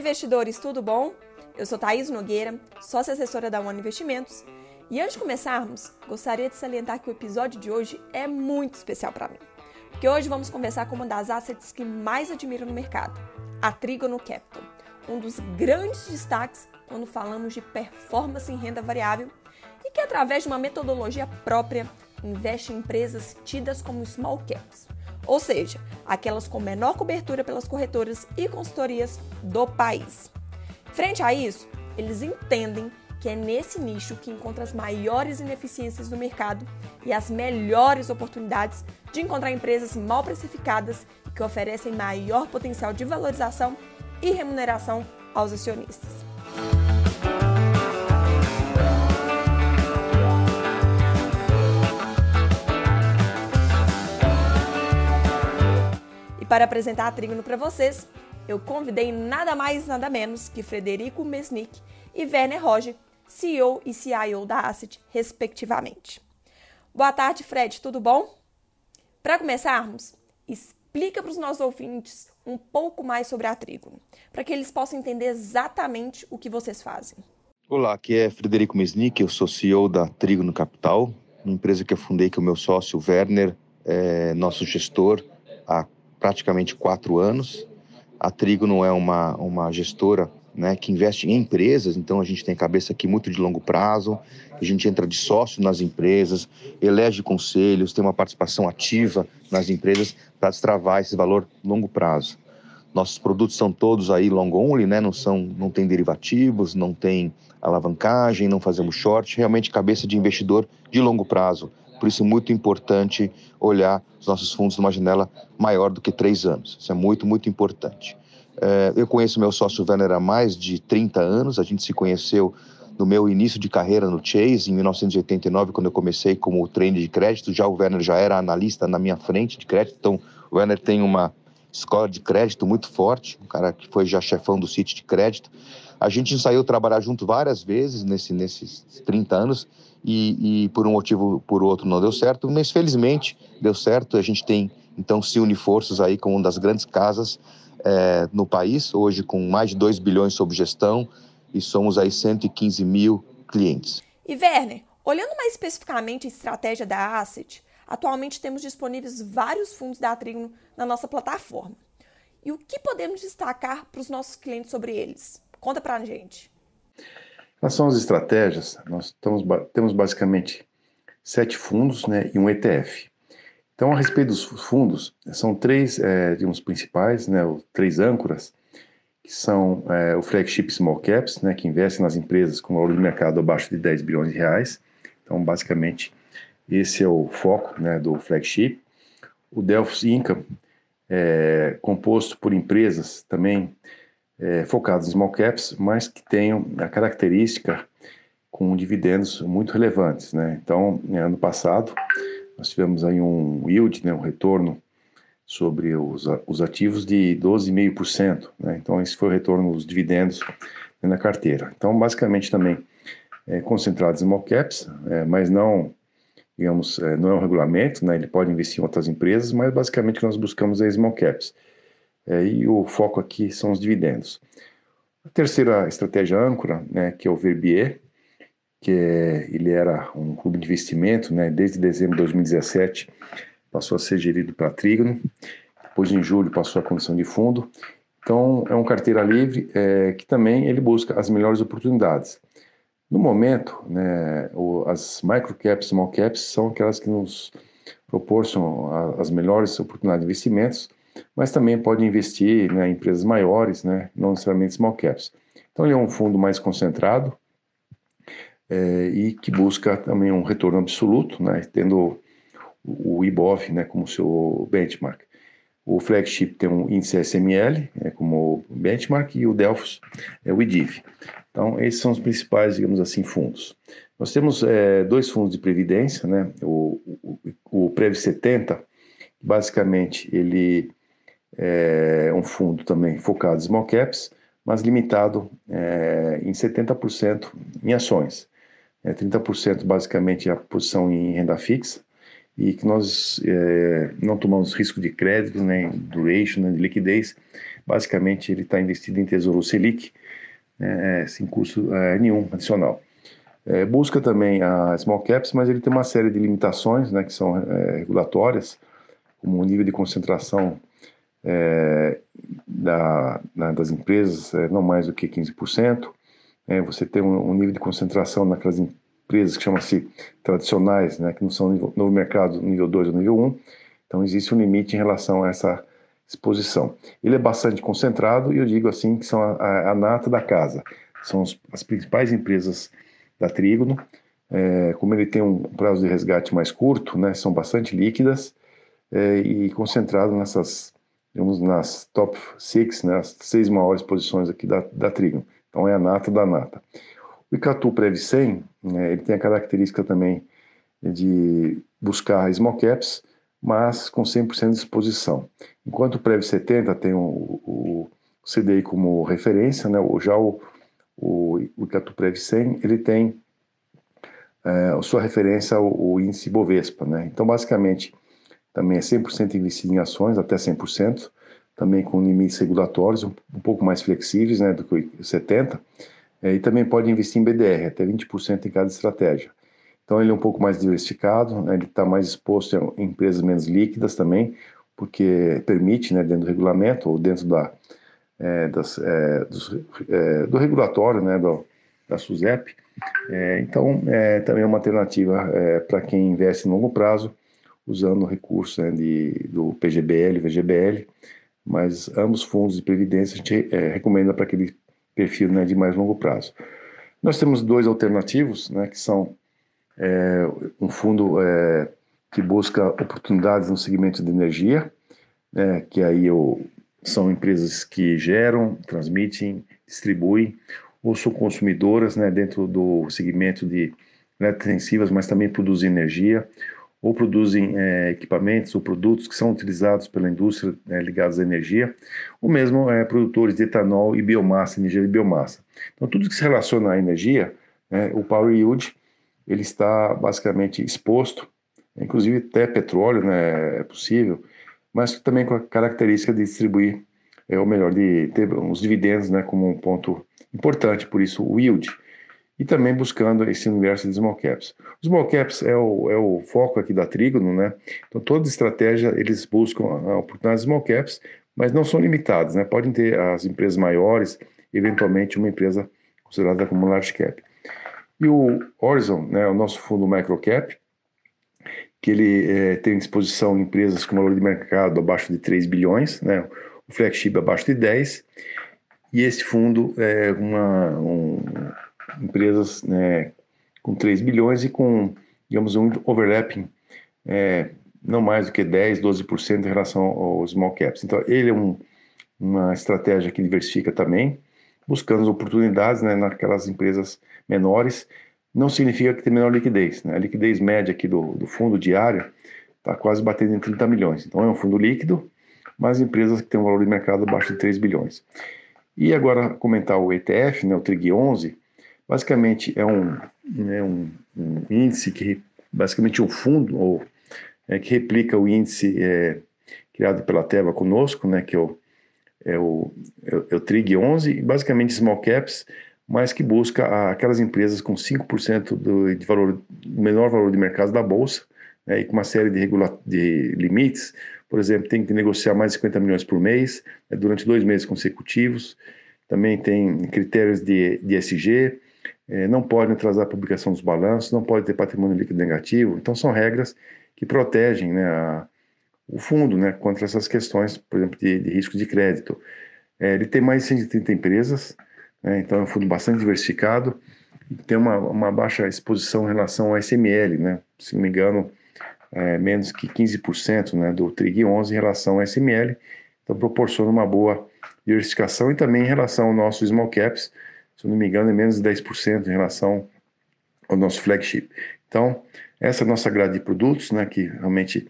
investidores, tudo bom? Eu sou Thaís Nogueira, sócia assessora da One Investimentos. E antes de começarmos, gostaria de salientar que o episódio de hoje é muito especial para mim. Porque hoje vamos conversar com uma das assets que mais admiro no mercado, a Trigono Capital, um dos grandes destaques quando falamos de performance em renda variável e que, através de uma metodologia própria, investe em empresas tidas como small caps, ou seja, aquelas com menor cobertura pelas corretoras e consultorias do país. Frente a isso, eles entendem que é nesse nicho que encontra as maiores ineficiências do mercado e as melhores oportunidades de encontrar empresas mal precificadas que oferecem maior potencial de valorização e remuneração aos acionistas. Para apresentar a Trígono para vocês, eu convidei nada mais nada menos que Frederico Mesnick e Werner Roger, CEO e CIO da Asset, respectivamente. Boa tarde, Fred, tudo bom? Para começarmos, explica para os nossos ouvintes um pouco mais sobre a Trígono, para que eles possam entender exatamente o que vocês fazem. Olá, aqui é Frederico Mesnick, eu sou CEO da Trígono Capital, uma empresa que eu fundei com o meu sócio Werner, é nosso gestor há praticamente quatro anos. A Trígono é uma, uma gestora né, que investe em empresas, então a gente tem cabeça aqui muito de longo prazo, a gente entra de sócio nas empresas, elege conselhos, tem uma participação ativa nas empresas para destravar esse valor longo prazo. Nossos produtos são todos aí long only, né, não, são, não tem derivativos, não tem alavancagem, não fazemos short, realmente cabeça de investidor de longo prazo. Por isso muito importante olhar os nossos fundos numa janela maior do que três anos. Isso é muito, muito importante. É, eu conheço meu sócio Werner há mais de 30 anos. A gente se conheceu no meu início de carreira no Chase, em 1989, quando eu comecei como trainee de crédito. Já o Werner já era analista na minha frente de crédito. Então, o Werner tem uma escola de crédito muito forte, um cara que foi já chefão do City de crédito. A gente saiu trabalhar junto várias vezes nesse, nesses 30 anos e, e, por um motivo por outro não deu certo, mas felizmente deu certo. A gente tem então se une forças aí com uma das grandes casas é, no país, hoje com mais de 2 bilhões sob gestão e somos aí 115 mil clientes. E Werner, olhando mais especificamente a estratégia da Asset, atualmente temos disponíveis vários fundos da Trigno na nossa plataforma. E o que podemos destacar para os nossos clientes sobre eles? Conta para a gente. Relação às estratégias, nós estamos, temos basicamente sete fundos né, e um ETF. Então, a respeito dos fundos, são três, é, digamos, principais, né, três âncoras, que são é, o flagship small caps, né, que investe nas empresas com valor de mercado abaixo de 10 bilhões de reais. Então, basicamente, esse é o foco né, do flagship. O Delphos Income, é, composto por empresas também é, focados em small caps, mas que tenham a característica com dividendos muito relevantes. Né? Então, ano passado, nós tivemos aí um yield, né, um retorno sobre os, os ativos de 12,5%. Né? Então, esse foi o retorno dos dividendos na carteira. Então, basicamente também é, concentrado em small caps, é, mas não, digamos, é, não é um regulamento, né? ele pode investir em outras empresas, mas basicamente nós buscamos é small caps. É, e o foco aqui são os dividendos. A terceira estratégia âncora, né, que é o Verbier, que é, ele era um clube de investimento, né, desde dezembro de 2017, passou a ser gerido para Trígono, depois em julho passou a condição de fundo. Então é um carteira livre é, que também ele busca as melhores oportunidades. No momento, né, o, as microcaps, small caps são aquelas que nos proporcionam as melhores oportunidades de investimentos mas também pode investir né, em empresas maiores, né, não necessariamente small caps. Então ele é um fundo mais concentrado é, e que busca também um retorno absoluto, né, tendo o IBOV né, como seu benchmark. O flagship tem um índice SML é, como benchmark e o Delphos é o IDIV. Então esses são os principais, digamos assim, fundos. Nós temos é, dois fundos de previdência, né, o, o, o Prev 70, basicamente ele é um fundo também focado em small caps, mas limitado é, em 70% em ações. É, 30% basicamente é a posição em renda fixa e que nós é, não tomamos risco de crédito, nem duration, nem de liquidez, basicamente ele está investido em Tesouro Selic, né, sem custo é, nenhum adicional. É, busca também a small caps, mas ele tem uma série de limitações, né, que são é, regulatórias, como o nível de concentração é, da, na, das empresas é não mais do que 15%. É, você tem um, um, nível de concentração naquelas empresas que chamam-se tradicionais, né, que não são nível, no mercado nível 2 ou nível 1. Então existe um limite em relação a essa exposição. Ele é bastante concentrado e eu digo assim que são a, a, a nata da casa. São os, as principais empresas da Trígono. É, como ele tem um prazo de resgate mais curto, né, são bastante líquidas é, e concentrado nessas, digamos, nas top six, né, as seis maiores posições aqui da, da Trígono. Então é a nata da nata. O Icatu Prev 100, né, ele tem a característica também de buscar small caps, mas com 100% de exposição. Enquanto o Prev 70 tem o, o CDI como referência, né, já o, o, o Icatuprev 100, ele tem é, sua referência ao, ao, índice Bovespa, né? Então, basicamente, também é 100% investido em ações, até 100%, também com limites regulatórios um, um pouco mais flexíveis, né, do que o 70%, é, e também pode investir em BDR, até 20% em cada estratégia. Então, ele é um pouco mais diversificado, né, ele está mais exposto em empresas menos líquidas também, porque permite, né, dentro do regulamento ou dentro da, é, das, é, dos, é, do regulatório né, do, da SUSEP. É, então, é também uma alternativa é, para quem investe em longo prazo, usando o recurso né, de, do PGBL e VGBL, mas ambos fundos de previdência a gente é, recomenda para aquele perfil né, de mais longo prazo. Nós temos dois alternativos, né, que são é, um fundo que busca oportunidades no segmento de energia, né, que aí são empresas que geram, transmitem, distribuem, ou são consumidoras né, dentro do segmento de eletrointensivas, mas também produzem energia, ou produzem é, equipamentos ou produtos que são utilizados pela indústria é, ligados à energia, ou mesmo é, produtores de etanol e biomassa, energia de biomassa. Então, tudo que se relaciona à energia, né, o Power Yield, ele está basicamente exposto, inclusive até petróleo né, é possível, mas também com a característica de distribuir, é, ou melhor, de ter os dividendos né, como um ponto importante, por isso o yield. E também buscando esse universo de small caps. Os small caps é o, é o foco aqui da Trígono, né? Então, toda estratégia eles buscam a oportunidade de small caps, mas não são limitados, né? Podem ter as empresas maiores, eventualmente uma empresa considerada como large cap. E o Horizon, né, o nosso fundo microcap, que ele é, tem exposição em empresas com valor de mercado abaixo de 3 bilhões, né? o flagship abaixo de 10, e esse fundo é uma um, empresas né, com 3 bilhões e com, digamos, um overlapping é, não mais do que 10, 12% em relação aos small caps. Então, ele é um, uma estratégia que diversifica também, buscando oportunidades né, naquelas empresas menores não significa que tem menor liquidez. Né? A liquidez média aqui do, do fundo diário está quase batendo em 30 milhões. Então é um fundo líquido, mas empresas que têm um valor de mercado abaixo de 3 bilhões. E agora comentar o ETF, né, o TRIG 11, basicamente é um, né, um, um índice que basicamente um fundo ou é, que replica o índice é, criado pela Teva conosco, né, que é o, é o, é o TRIG 11, e basicamente small caps mas que busca aquelas empresas com 5% do, de valor, menor valor de mercado da bolsa, né, e com uma série de, regula de limites, por exemplo, tem que negociar mais de 50 milhões por mês, né, durante dois meses consecutivos, também tem critérios de, de SG, é, não pode atrasar a publicação dos balanços, não pode ter patrimônio líquido negativo, então são regras que protegem né, a, o fundo né, contra essas questões, por exemplo, de, de risco de crédito. É, ele tem mais de 130 empresas, né? Então é um fundo bastante diversificado tem uma, uma baixa exposição em relação ao SML, né? se não me engano, é menos que 15% né, do TRIG 11 em relação ao SML, então proporciona uma boa diversificação e também em relação ao nosso small caps, se não me engano, é menos de 10% em relação ao nosso flagship. Então, essa é a nossa grade de produtos, né, que realmente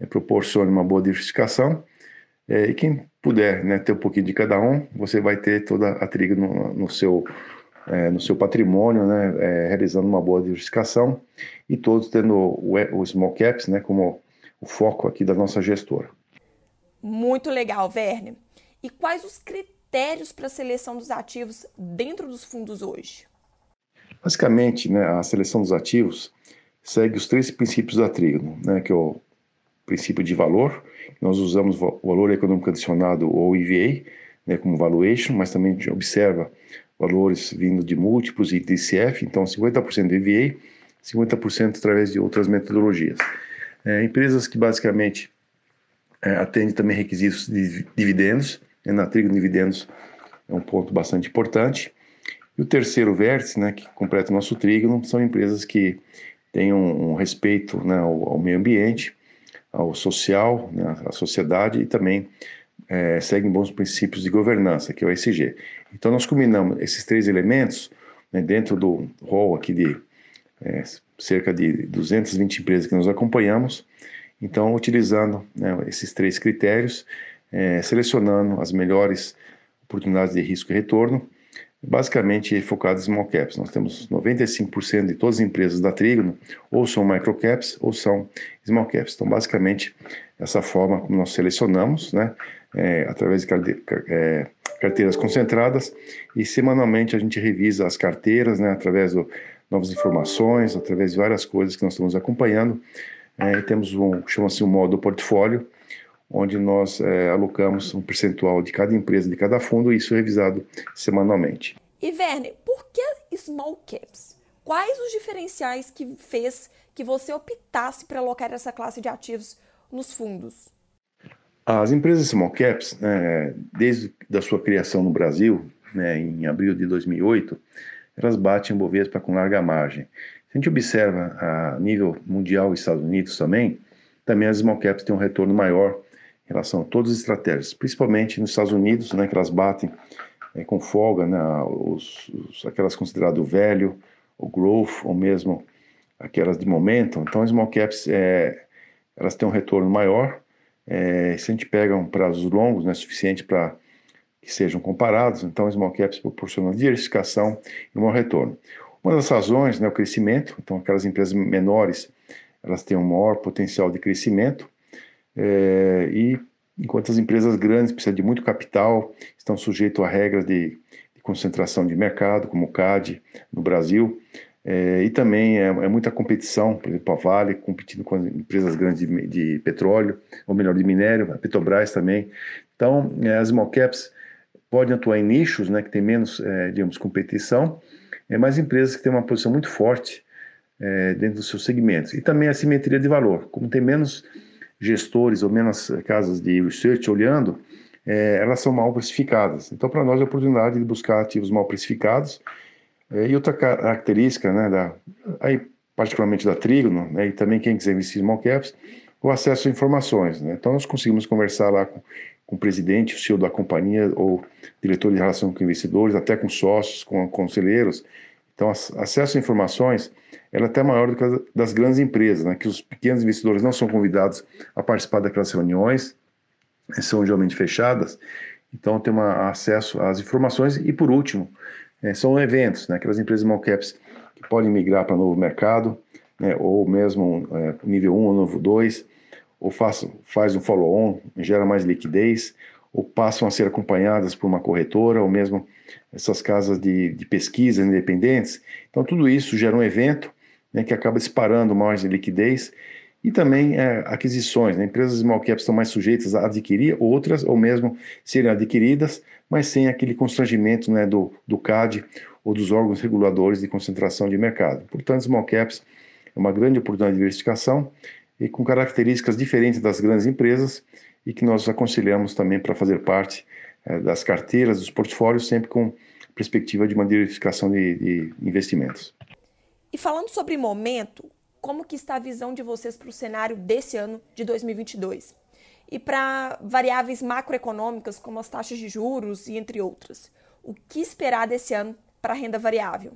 é, proporciona uma boa diversificação. É, e quem puder né, ter um pouquinho de cada um, você vai ter toda a triga no, no seu, é, no seu patrimônio, né, realizando uma boa diversificação e todos tendo o, o small caps né, como o foco aqui da nossa gestora. Muito legal, Verne. E quais os critérios para a seleção dos ativos dentro dos fundos hoje? Basicamente, né, a seleção dos ativos segue os três princípios da Trigo, né, que é o princípio de valor, nós usamos o valor econômico adicionado ou EVA, né, como valuation, mas também a gente observa valores vindo de múltiplos e DCF, então 50% do EVA, 50% através de outras metodologias. É, empresas que basicamente é, atendem também requisitos de dividendos, na Trigo dividendos é um ponto bastante importante. E o terceiro vértice, né, que completa o nosso trígono, são empresas que tenham um respeito né, ao, ao, meio ambiente, ao social, né, à sociedade e também é, seguem bons princípios de governança, que é o ESG. Então, nós combinamos esses três elementos né, dentro do rol aqui de é, cerca de 220 empresas que nós acompanhamos. Então, utilizando né, esses três critérios, é, selecionando as melhores oportunidades de risco e retorno, basicamente focados em small caps. Nós temos 95% de todas as empresas da Trígono ou são microcaps ou são small caps. Então, basicamente, essa forma como nós selecionamos, né, é, através de é, carteiras concentradas e semanalmente a gente revisa as carteiras, né, através de novas informações, através de várias coisas que nós estamos acompanhando. É, temos um, chama-se um modo portfólio, onde nós é, alocamos um percentual de cada empresa, de cada fundo, e isso é revisado semanalmente. E Werner, por que small caps? Quais os diferenciais que fez que você optasse para alocar essa classe de ativos nos fundos? As empresas small caps, né, desde da sua criação no Brasil, né, em abril de 2008, elas batem o Bovespa com larga margem. Se a gente observa a nível mundial e Estados Unidos também, também as small caps têm um retorno maior em relação a todas as estratégias, principalmente nos Estados Unidos, né, que elas batem é, com folga né, os, os, aquelas consideradas velho, o growth, ou mesmo aquelas de momento. Então, as small caps é, elas têm um retorno maior. É, se a gente pega um prazos longos, né, suficiente para que sejam comparados, então as small caps proporcionam diversificação e um maior retorno. Uma das razões né, é o crescimento, então aquelas empresas menores elas têm um maior potencial de crescimento, é, e enquanto as empresas grandes precisam de muito capital, estão sujeitas a regras de, de concentração de mercado, como o CAD no Brasil, é, e também é, é, muita competição, por exemplo, a Vale competindo com as empresas grandes de, de petróleo, ou melhor, de minério, a Petrobras também. Então, é, as small caps podem atuar em nichos né, que tem menos, é, digamos, competição, é, mas empresas que têm uma posição muito forte é, dentro dos seus segmentos. E também a simetria de valor. Como tem menos gestores ou menos casas de research olhando, é, elas são mal precificadas. Então, para nós, é a oportunidade de buscar ativos mal precificados. É, e outra característica, né, da, aí, particularmente da Trígono, né, e também quem quiser investir em small caps, o acesso a informações. Né? Então, nós conseguimos conversar lá com, com o presidente, o CEO da companhia, ou diretor de relação com investidores, até com sócios, com conselheiros. Então, acesso a informações ela é até maior do que as das grandes empresas, né? que os pequenos investidores não são convidados a participar daquelas reuniões, são geralmente fechadas, então tem uma, acesso às informações. E por último, é, são eventos, né? aquelas empresas small caps que podem migrar para novo mercado, né? ou mesmo é, nível 1 ou nível 2, ou faz, faz um follow-on, gera mais liquidez, ou passam a ser acompanhadas por uma corretora, ou mesmo essas casas de, de pesquisa independentes. Então, tudo isso gera um evento né, que acaba disparando mais liquidez e também é, aquisições. Né? Empresas small caps estão mais sujeitas a adquirir outras ou mesmo serem adquiridas, mas sem aquele constrangimento né, do, do CAD ou dos órgãos reguladores de concentração de mercado. Portanto, small caps é uma grande oportunidade de diversificação e com características diferentes das grandes empresas e que nós aconselhamos também para fazer parte é, das carteiras, dos portfólios, sempre com perspectiva de uma diversificação de, de investimentos. E falando sobre momento, como que está a visão de vocês para o cenário desse ano de 2022? E para variáveis macroeconômicas como as taxas de juros e entre outras. O que esperar desse ano para a renda variável?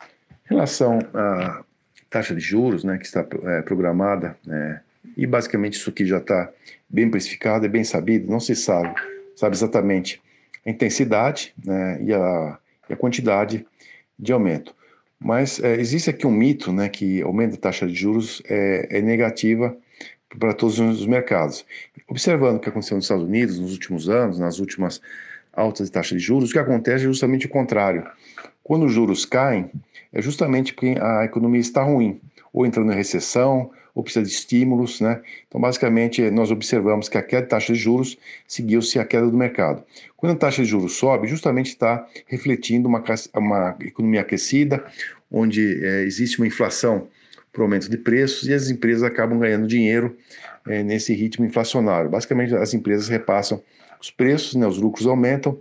Em relação à taxa de juros, né, que está é, programada, é, e basicamente isso aqui já está bem precificado, é bem sabido, não se sabe, sabe exatamente a intensidade né, e, a, e a quantidade de aumento. Mas é, existe aqui um mito, né, que aumento da taxa de juros é, é negativa para todos os mercados. Observando o que aconteceu nos Estados Unidos nos últimos anos, nas últimas altas taxas de juros, o que acontece é justamente o contrário. Quando os juros caem, é justamente porque a economia está ruim, ou entrando em recessão, ou precisa de estímulos, né? Então, basicamente, nós observamos que a queda de taxa de juros seguiu-se a queda do mercado. Quando a taxa de juros sobe, justamente está refletindo uma, uma economia aquecida, onde é, existe uma inflação por aumento de preços e as empresas acabam ganhando dinheiro é, nesse ritmo inflacionário. Basicamente, as empresas repassam os preços, né, os lucros aumentam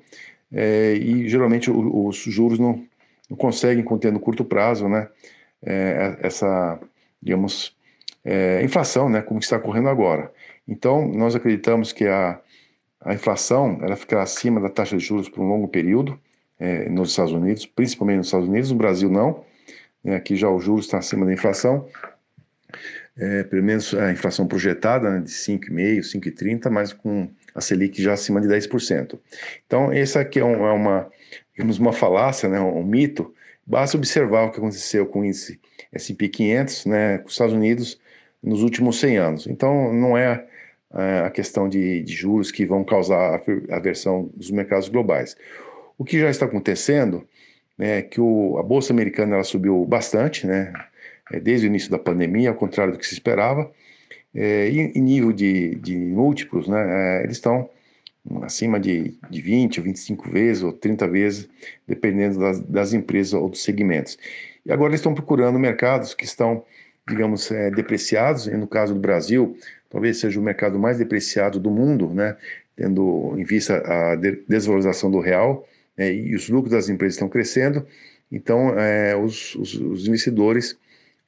é, e geralmente o, os juros não, não, conseguem conter no curto prazo né, é, essa, digamos, é, inflação, né, como está ocorrendo agora. Então, nós acreditamos que a, a inflação ela ficará acima da taxa de juros por um longo período é, nos Estados Unidos, principalmente nos Estados Unidos, no Brasil não. É, aqui já o juros está acima da inflação, é, pelo menos a inflação projetada né, de 5,5%, 5,30%, mas com a Selic já acima de 10%. Então, essa aqui é, um, é uma, digamos, uma falácia, né, um mito. Basta observar o que aconteceu com o índice S&P 500, né, com os Estados Unidos, nos últimos 100 anos. Então, não é, é a questão de, de, juros que vão causar a aversão dos mercados globais. O que já está acontecendo é que o, a Bolsa Americana ela subiu bastante, né, é, desde o início da pandemia, ao contrário do que se esperava, é, em, nível de, de múltiplos, né, é, eles estão acima de, de 20 ou 25 vezes ou 30 vezes, dependendo das, das empresas ou dos segmentos. E agora eles estão procurando mercados que estão, digamos, é, depreciados, e no caso do Brasil, talvez seja o mercado mais depreciado do mundo, né, tendo em vista a de desvalorização do real, é, e os lucros das empresas estão crescendo, então é, os, os, os, investidores,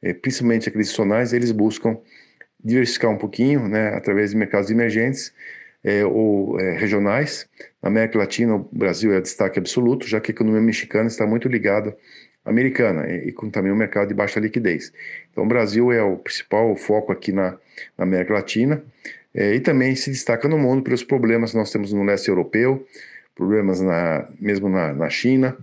é, principalmente aqueles institucionais, eles buscam diversificar um pouquinho, né, através de mercados emergentes é, ou é, regionais. Na América Latina, o Brasil é destaque absoluto, já que a economia mexicana está muito ligada à americana e, e com também um mercado de baixa liquidez. Então, o Brasil é o principal foco aqui na, na América Latina é, e também se destaca no mundo pelos problemas que nós temos no leste europeu, problemas na, mesmo na, na China,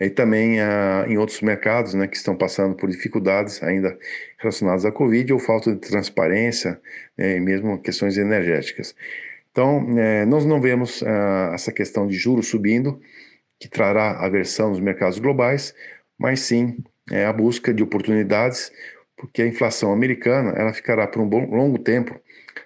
e também ah, em outros mercados né, que estão passando por dificuldades ainda relacionadas à Covid ou falta de transparência né, e mesmo questões energéticas. Então, é, nós não vemos ah, essa questão de juros subindo, que trará aversão nos mercados globais, mas sim é, a busca de oportunidades, porque a inflação americana ela ficará por um bom, longo tempo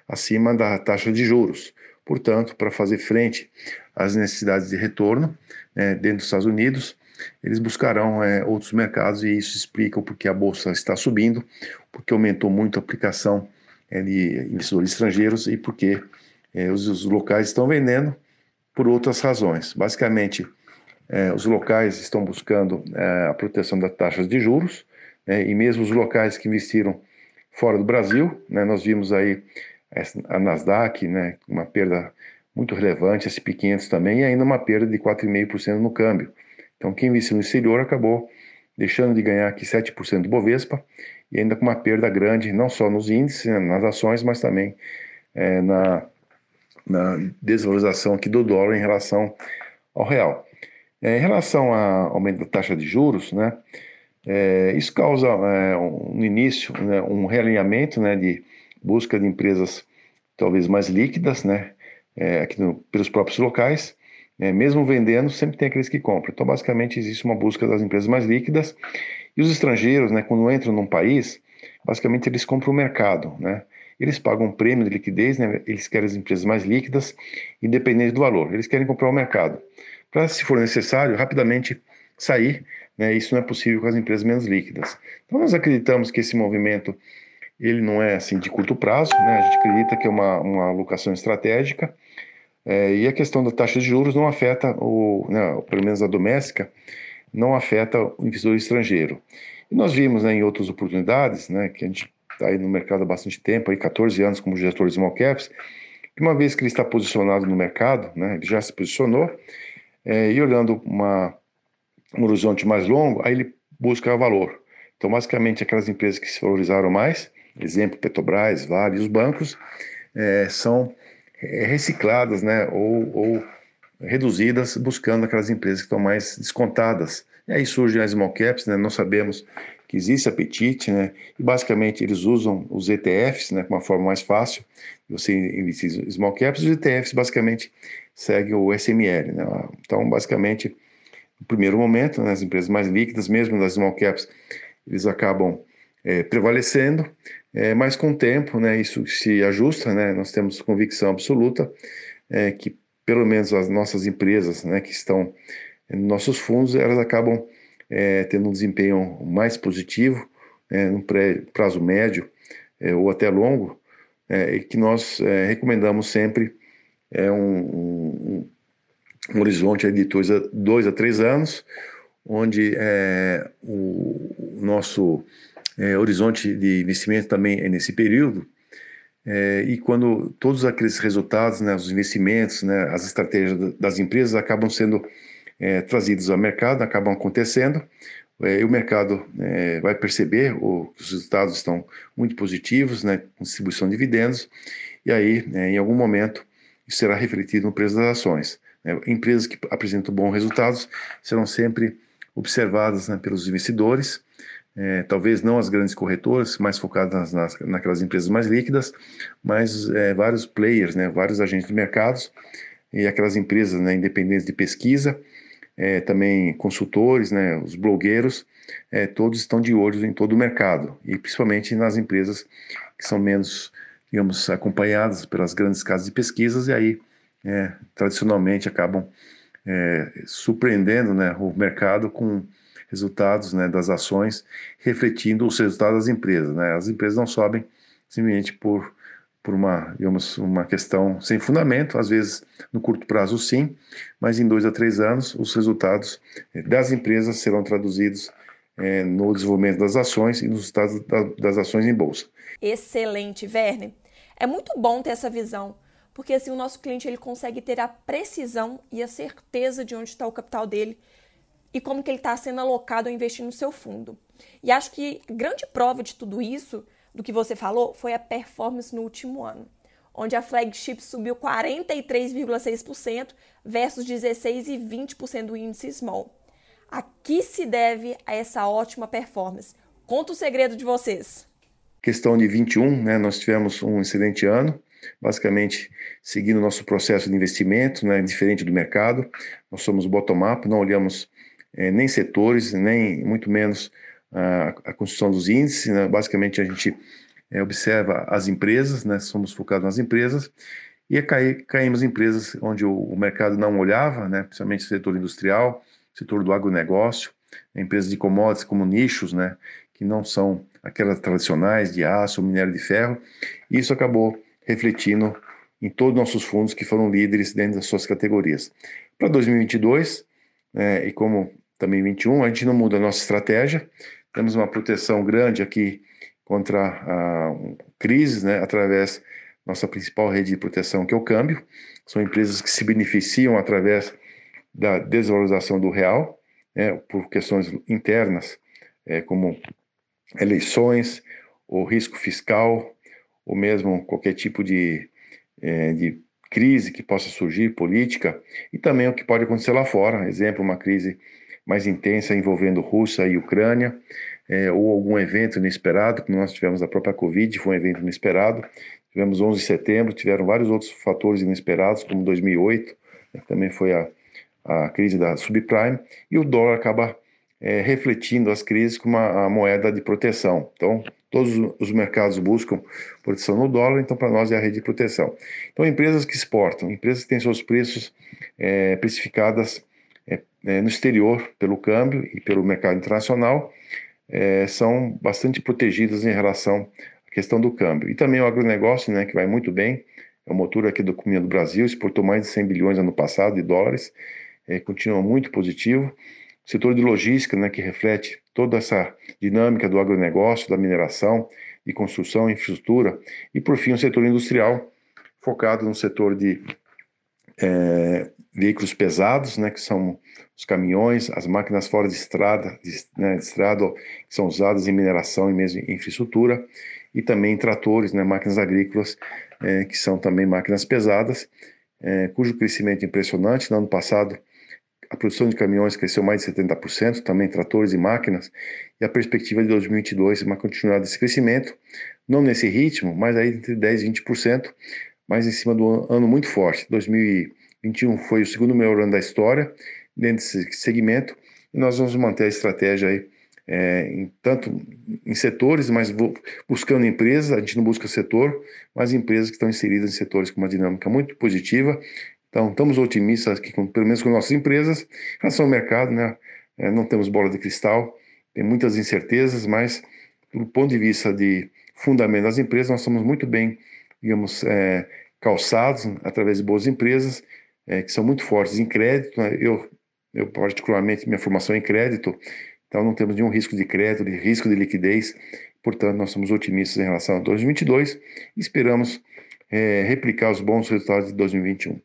acima da taxa de juros. Portanto, para fazer frente às necessidades de retorno né, dentro dos Estados Unidos, eles buscarão é, outros mercados e isso explica o porquê a bolsa está subindo, porque aumentou muito a aplicação é, de investidores estrangeiros e porque é, os, os, locais estão vendendo por outras razões. Basicamente, é, os locais estão buscando é, a proteção das taxas de juros né, e mesmo os locais que investiram fora do Brasil, né, nós vimos aí a Nasdaq, né, uma perda muito relevante, a SP500 também, e ainda uma perda de 4,5% no câmbio. Então, quem investiu no exterior acabou deixando de ganhar aqui 7% do Bovespa e ainda com uma perda grande, não só nos índices, né, nas ações, mas também é, na, na, desvalorização aqui do dólar em relação ao real. É, em relação ao aumento da taxa de juros, né, é, isso causa é, um, no início né, um realinhamento né, de busca de empresas talvez mais líquidas, né, é, aqui no, pelos próprios locais, é, mesmo vendendo, sempre tem aqueles que compram. Então, basicamente, existe uma busca das empresas mais líquidas. E os estrangeiros, né, quando entram num país, basicamente eles compram o mercado, né? Eles pagam um prêmio de liquidez, né? eles querem as empresas mais líquidas, independente do valor. Eles querem comprar o mercado. Para, se for necessário, rapidamente sair. Né? Isso não é possível com as empresas menos líquidas. Então, nós acreditamos que esse movimento ele não é assim de curto prazo, né? A gente acredita que é uma, uma alocação estratégica é, e a questão da taxa de juros não afeta, o, né, pelo menos a doméstica, não afeta o investidor estrangeiro. E nós vimos né, em outras oportunidades, né, que a gente está aí no mercado há bastante tempo, aí 14 anos como gestor de small caps, que uma vez que ele está posicionado no mercado, né, ele já se posicionou, é, e olhando uma, um horizonte mais longo, aí ele busca valor. Então, basicamente, aquelas empresas que se valorizaram mais, exemplo, Petrobras, Vale, os bancos, é, são recicladas né, ou, ou, reduzidas, buscando aquelas empresas que estão mais descontadas. E aí surgem as small caps, né, nós sabemos que existe apetite, né? E basicamente eles usam os ETFs, né, uma forma mais fácil. Você investir small caps, os ETFs basicamente seguem o SML, né? Então, basicamente, no primeiro momento, né, as empresas mais líquidas, mesmo das small caps, eles acabam é, prevalecendo, é, mas com o tempo, né, isso se ajusta, né? Nós temos convicção absoluta é, que pelo menos as nossas empresas, né, que estão nos nossos fundos, elas acabam é, tendo um desempenho mais positivo, é, no prazo médio é, ou até longo, é, e que nós recomendamos sempre é um, um, um horizonte de dois a, dois a três anos, onde o nosso é, horizonte de investimento também é nesse período, é, e quando todos aqueles resultados, né, os investimentos, né, as estratégias das empresas acabam sendo é, trazidos ao mercado, acabam acontecendo, é, e o mercado é, vai perceber o, que os resultados estão muito positivos, né, com distribuição de dividendos, e aí, né, em algum momento, isso será refletido no preço das ações. Né. Empresas que apresentam bons resultados serão sempre observadas né, pelos investidores, é, talvez não as grandes corretoras, mais focadas nas, nas, naquelas empresas mais líquidas, mas é, vários players, né, vários agentes de mercados e aquelas empresas né, independentes de pesquisa é, também consultores, né, os blogueiros, é, todos estão de olho em todo o mercado e principalmente nas empresas que são menos, digamos, acompanhadas pelas grandes casas de pesquisas e aí é, tradicionalmente acabam é, surpreendendo né, o mercado com resultados né, das ações refletindo os resultados das empresas. Né? As empresas não sobem simplesmente por por uma, digamos, uma questão sem fundamento, às vezes no curto prazo sim, mas em dois a três anos os resultados eh, das empresas serão traduzidos é, no desenvolvimento das ações e nos resultados da, das ações em bolsa. Excelente, Werner. É muito bom ter essa visão, porque assim o nosso cliente ele consegue ter a precisão e a certeza de onde está o capital dele e como que ele está sendo alocado ou investindo no seu fundo. E acho que grande prova de tudo isso do que você falou foi a performance no último ano, onde a flagship subiu 43,6% versus 16 e 20% do índice small. A que se deve a essa ótima performance? Conta o segredo de vocês. Questão de 21, né, nós tivemos um excelente ano, basicamente seguindo o nosso processo de investimento, né, diferente do mercado. Nós somos bottom-up, não olhamos nem setores, nem muito menos a, a construção dos índices. Né? Basicamente, a gente é, observa as empresas, né? somos focados nas empresas, e cair, caímos em empresas onde o, o, mercado não olhava, né? principalmente o setor industrial, setor do agronegócio, empresas de commodities como nichos, né? que não são aquelas tradicionais de aço, minério de ferro, e isso acabou refletindo em todos os nossos fundos que foram líderes dentro das suas categorias. Para 2022, né, e como também 21, a gente não muda a nossa estratégia, temos uma proteção grande aqui contra a crises, né, através nossa principal rede de proteção, que é o câmbio. São empresas que se beneficiam através da desvalorização do real, né, por questões internas, é, como eleições, ou risco fiscal, ou mesmo qualquer tipo de, é, de crise que possa surgir, política, e também o que pode acontecer lá fora. Exemplo, uma crise mais intensa envolvendo Rússia e Ucrânia, é, ou algum evento inesperado, como nós tivemos a própria Covid, foi um evento inesperado. Tivemos 11 de setembro, tiveram vários outros fatores inesperados, como 2008, né, que também foi a, a crise da subprime, e o dólar acaba é, refletindo as crises como uma, a moeda de proteção. Então, todos os mercados buscam proteção no dólar, então para nós é a rede de proteção. Então, empresas que exportam, empresas que têm seus preços é, no exterior pelo câmbio e pelo mercado internacional é, são bastante protegidas em relação à questão do câmbio. E também o agronegócio, né, que vai muito bem, é o motor aqui do economia do Brasil, exportou mais de 100 bilhões ano passado de dólares, é, continua muito positivo. O setor de logística, né, que reflete toda essa dinâmica do agronegócio, da mineração, de construção, infraestrutura, e por fim o setor industrial, focado no setor de é, veículos pesados, né, que são os caminhões, as máquinas fora de estrada, de, né, de estrada que são usadas em mineração e mesmo em infraestrutura, e também tratores, né, máquinas agrícolas, é, que são também máquinas pesadas, é, cujo crescimento é impressionante. No ano passado, a produção de caminhões cresceu mais de 70%, também tratores e máquinas, e a perspectiva de 2022 é uma continuidade desse crescimento, não nesse ritmo, mas aí entre 10% e 20%, mas em cima do ano muito forte. 2021 foi o segundo melhor ano da história dentro desse segmento, e nós vamos manter a estratégia aí é, em, tanto em setores, mas buscando empresas, a gente não busca setor, mas empresas que estão inseridas em setores com uma dinâmica muito positiva. Então, estamos otimistas aqui, com, pelo menos com nossas empresas. Em relação ao mercado, né, é, não temos bola de cristal, tem muitas incertezas, mas do ponto de vista de fundamento das empresas, nós estamos muito bem, digamos, é, calçados através de boas empresas, é, que são muito fortes em crédito. Né? Eu, eu, particularmente, minha formação é em crédito, então não temos nenhum risco de crédito, de risco de liquidez. Portanto, nós somos otimistas em relação a 2022 e esperamos é, replicar os bons resultados de 2021.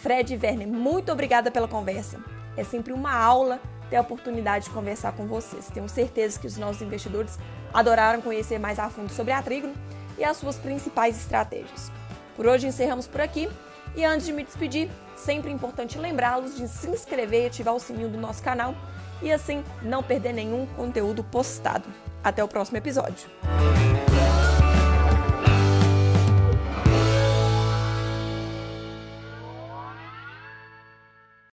Fred e Werner, muito obrigada pela conversa. É sempre uma aula ter a oportunidade de conversar com vocês. Tenho certeza que os nossos investidores adoraram conhecer mais a fundo sobre a Trígono e as suas principais estratégias. Por hoje encerramos por aqui e antes de me despedir, sempre importante lembrá-los de se inscrever e ativar o sininho do nosso canal e assim não perder nenhum conteúdo postado. Até o próximo episódio.